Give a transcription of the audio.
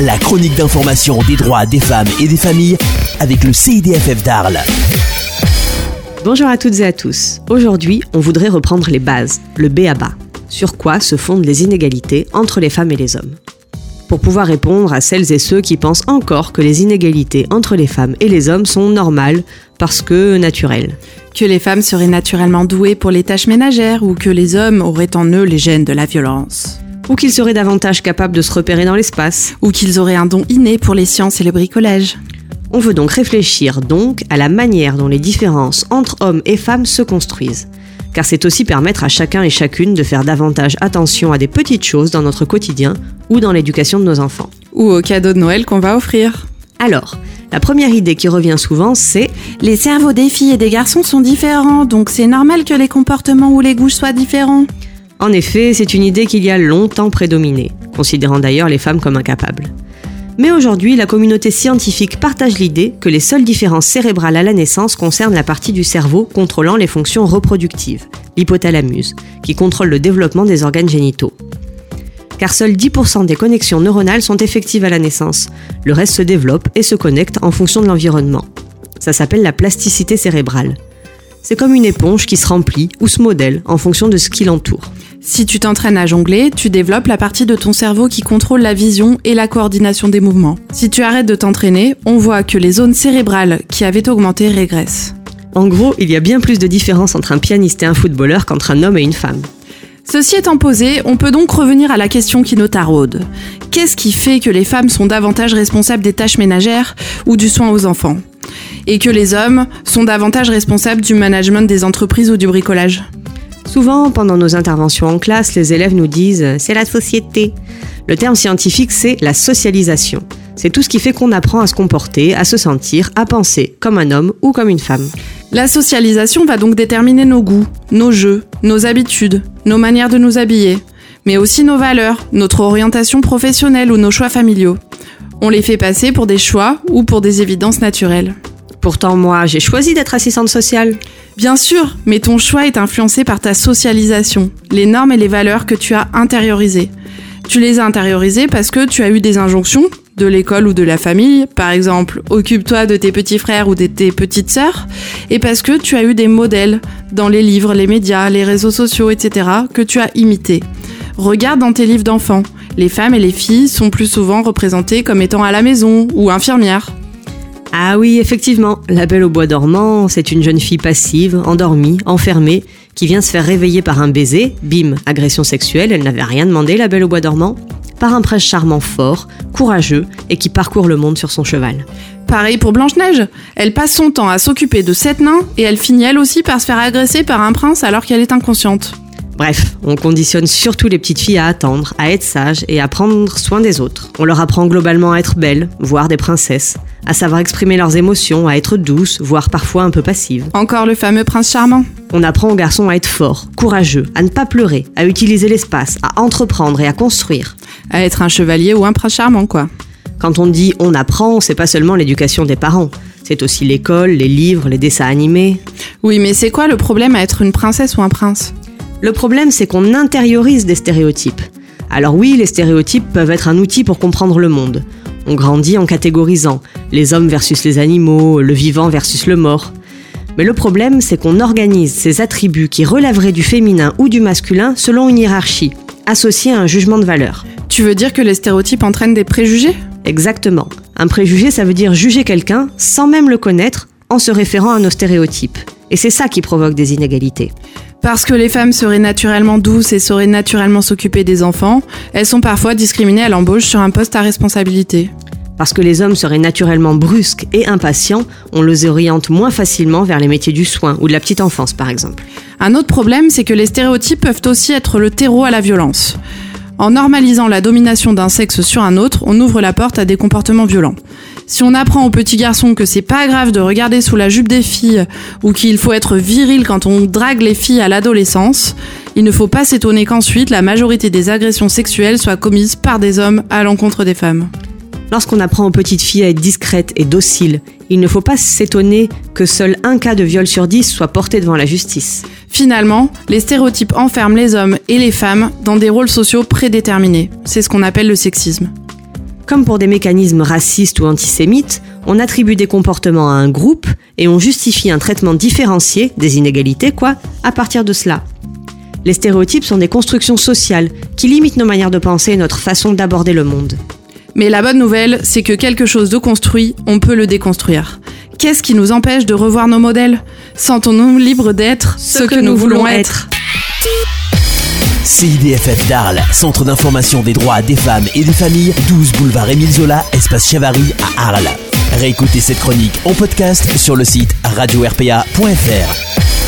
la chronique d'information des droits des femmes et des familles avec le CIDFF d'Arles. Bonjour à toutes et à tous. Aujourd'hui, on voudrait reprendre les bases, le B à bas. Sur quoi se fondent les inégalités entre les femmes et les hommes? Pour pouvoir répondre à celles et ceux qui pensent encore que les inégalités entre les femmes et les hommes sont normales parce que naturelles. Que les femmes seraient naturellement douées pour les tâches ménagères ou que les hommes auraient en eux les gènes de la violence ou qu'ils seraient davantage capables de se repérer dans l'espace, ou qu'ils auraient un don inné pour les sciences et le bricolage. On veut donc réfléchir donc à la manière dont les différences entre hommes et femmes se construisent, car c'est aussi permettre à chacun et chacune de faire davantage attention à des petites choses dans notre quotidien ou dans l'éducation de nos enfants. Ou aux cadeaux de Noël qu'on va offrir. Alors, la première idée qui revient souvent, c'est Les cerveaux des filles et des garçons sont différents, donc c'est normal que les comportements ou les goûts soient différents. En effet, c'est une idée qu'il y a longtemps prédominé, considérant d'ailleurs les femmes comme incapables. Mais aujourd'hui, la communauté scientifique partage l'idée que les seules différences cérébrales à la naissance concernent la partie du cerveau contrôlant les fonctions reproductives, l'hypothalamus, qui contrôle le développement des organes génitaux. Car seuls 10% des connexions neuronales sont effectives à la naissance. Le reste se développe et se connecte en fonction de l'environnement. Ça s'appelle la plasticité cérébrale. C'est comme une éponge qui se remplit ou se modèle en fonction de ce qui l'entoure. Si tu t'entraînes à jongler, tu développes la partie de ton cerveau qui contrôle la vision et la coordination des mouvements. Si tu arrêtes de t'entraîner, on voit que les zones cérébrales qui avaient augmenté régressent. En gros, il y a bien plus de différence entre un pianiste et un footballeur qu'entre un homme et une femme. Ceci étant posé, on peut donc revenir à la question qui nous taraude. Qu'est-ce qui fait que les femmes sont davantage responsables des tâches ménagères ou du soin aux enfants? Et que les hommes sont davantage responsables du management des entreprises ou du bricolage? Souvent, pendant nos interventions en classe, les élèves nous disent ⁇ c'est la société ⁇ Le terme scientifique, c'est la socialisation. C'est tout ce qui fait qu'on apprend à se comporter, à se sentir, à penser comme un homme ou comme une femme. La socialisation va donc déterminer nos goûts, nos jeux, nos habitudes, nos manières de nous habiller, mais aussi nos valeurs, notre orientation professionnelle ou nos choix familiaux. On les fait passer pour des choix ou pour des évidences naturelles. Pourtant, moi, j'ai choisi d'être assistante sociale. Bien sûr, mais ton choix est influencé par ta socialisation, les normes et les valeurs que tu as intériorisées. Tu les as intériorisées parce que tu as eu des injonctions de l'école ou de la famille, par exemple, occupe-toi de tes petits frères ou de tes petites sœurs, et parce que tu as eu des modèles dans les livres, les médias, les réseaux sociaux, etc., que tu as imités. Regarde dans tes livres d'enfants, les femmes et les filles sont plus souvent représentées comme étant à la maison ou infirmières. Ah oui, effectivement, la Belle au bois dormant, c'est une jeune fille passive, endormie, enfermée, qui vient se faire réveiller par un baiser, bim, agression sexuelle, elle n'avait rien demandé, la Belle au bois dormant, par un prince charmant fort, courageux et qui parcourt le monde sur son cheval. Pareil pour Blanche-Neige, elle passe son temps à s'occuper de sept nains et elle finit elle aussi par se faire agresser par un prince alors qu'elle est inconsciente. Bref, on conditionne surtout les petites filles à attendre, à être sages et à prendre soin des autres. On leur apprend globalement à être belles, voire des princesses, à savoir exprimer leurs émotions, à être douces, voire parfois un peu passives. Encore le fameux prince charmant. On apprend aux garçons à être forts, courageux, à ne pas pleurer, à utiliser l'espace, à entreprendre et à construire. À être un chevalier ou un prince charmant, quoi. Quand on dit on apprend, c'est pas seulement l'éducation des parents. C'est aussi l'école, les livres, les dessins animés. Oui, mais c'est quoi le problème à être une princesse ou un prince? Le problème, c'est qu'on intériorise des stéréotypes. Alors oui, les stéréotypes peuvent être un outil pour comprendre le monde. On grandit en catégorisant les hommes versus les animaux, le vivant versus le mort. Mais le problème, c'est qu'on organise ces attributs qui relèveraient du féminin ou du masculin selon une hiérarchie, associée à un jugement de valeur. Tu veux dire que les stéréotypes entraînent des préjugés? Exactement. Un préjugé, ça veut dire juger quelqu'un sans même le connaître en se référant à nos stéréotypes. Et c'est ça qui provoque des inégalités. Parce que les femmes seraient naturellement douces et sauraient naturellement s'occuper des enfants, elles sont parfois discriminées à l'embauche sur un poste à responsabilité. Parce que les hommes seraient naturellement brusques et impatients, on les oriente moins facilement vers les métiers du soin ou de la petite enfance par exemple. Un autre problème, c'est que les stéréotypes peuvent aussi être le terreau à la violence. En normalisant la domination d'un sexe sur un autre, on ouvre la porte à des comportements violents. Si on apprend aux petits garçons que c'est pas grave de regarder sous la jupe des filles ou qu'il faut être viril quand on drague les filles à l'adolescence, il ne faut pas s'étonner qu'ensuite la majorité des agressions sexuelles soient commises par des hommes à l'encontre des femmes. Lorsqu'on apprend aux petites filles à être discrètes et dociles, il ne faut pas s'étonner que seul un cas de viol sur dix soit porté devant la justice. Finalement, les stéréotypes enferment les hommes et les femmes dans des rôles sociaux prédéterminés. C'est ce qu'on appelle le sexisme. Comme pour des mécanismes racistes ou antisémites, on attribue des comportements à un groupe et on justifie un traitement différencié, des inégalités quoi, à partir de cela. Les stéréotypes sont des constructions sociales qui limitent nos manières de penser et notre façon d'aborder le monde. Mais la bonne nouvelle, c'est que quelque chose de construit, on peut le déconstruire. Qu'est-ce qui nous empêche de revoir nos modèles? Sentons-nous libres d'être ce, que, nous voulons être. CIDFF d'Arles, Centre d'information des droits des femmes et des familles, 12 boulevard Émile Zola, espace Chavary à Arles. Réécoutez cette chronique en podcast sur le site radio-rpa.fr.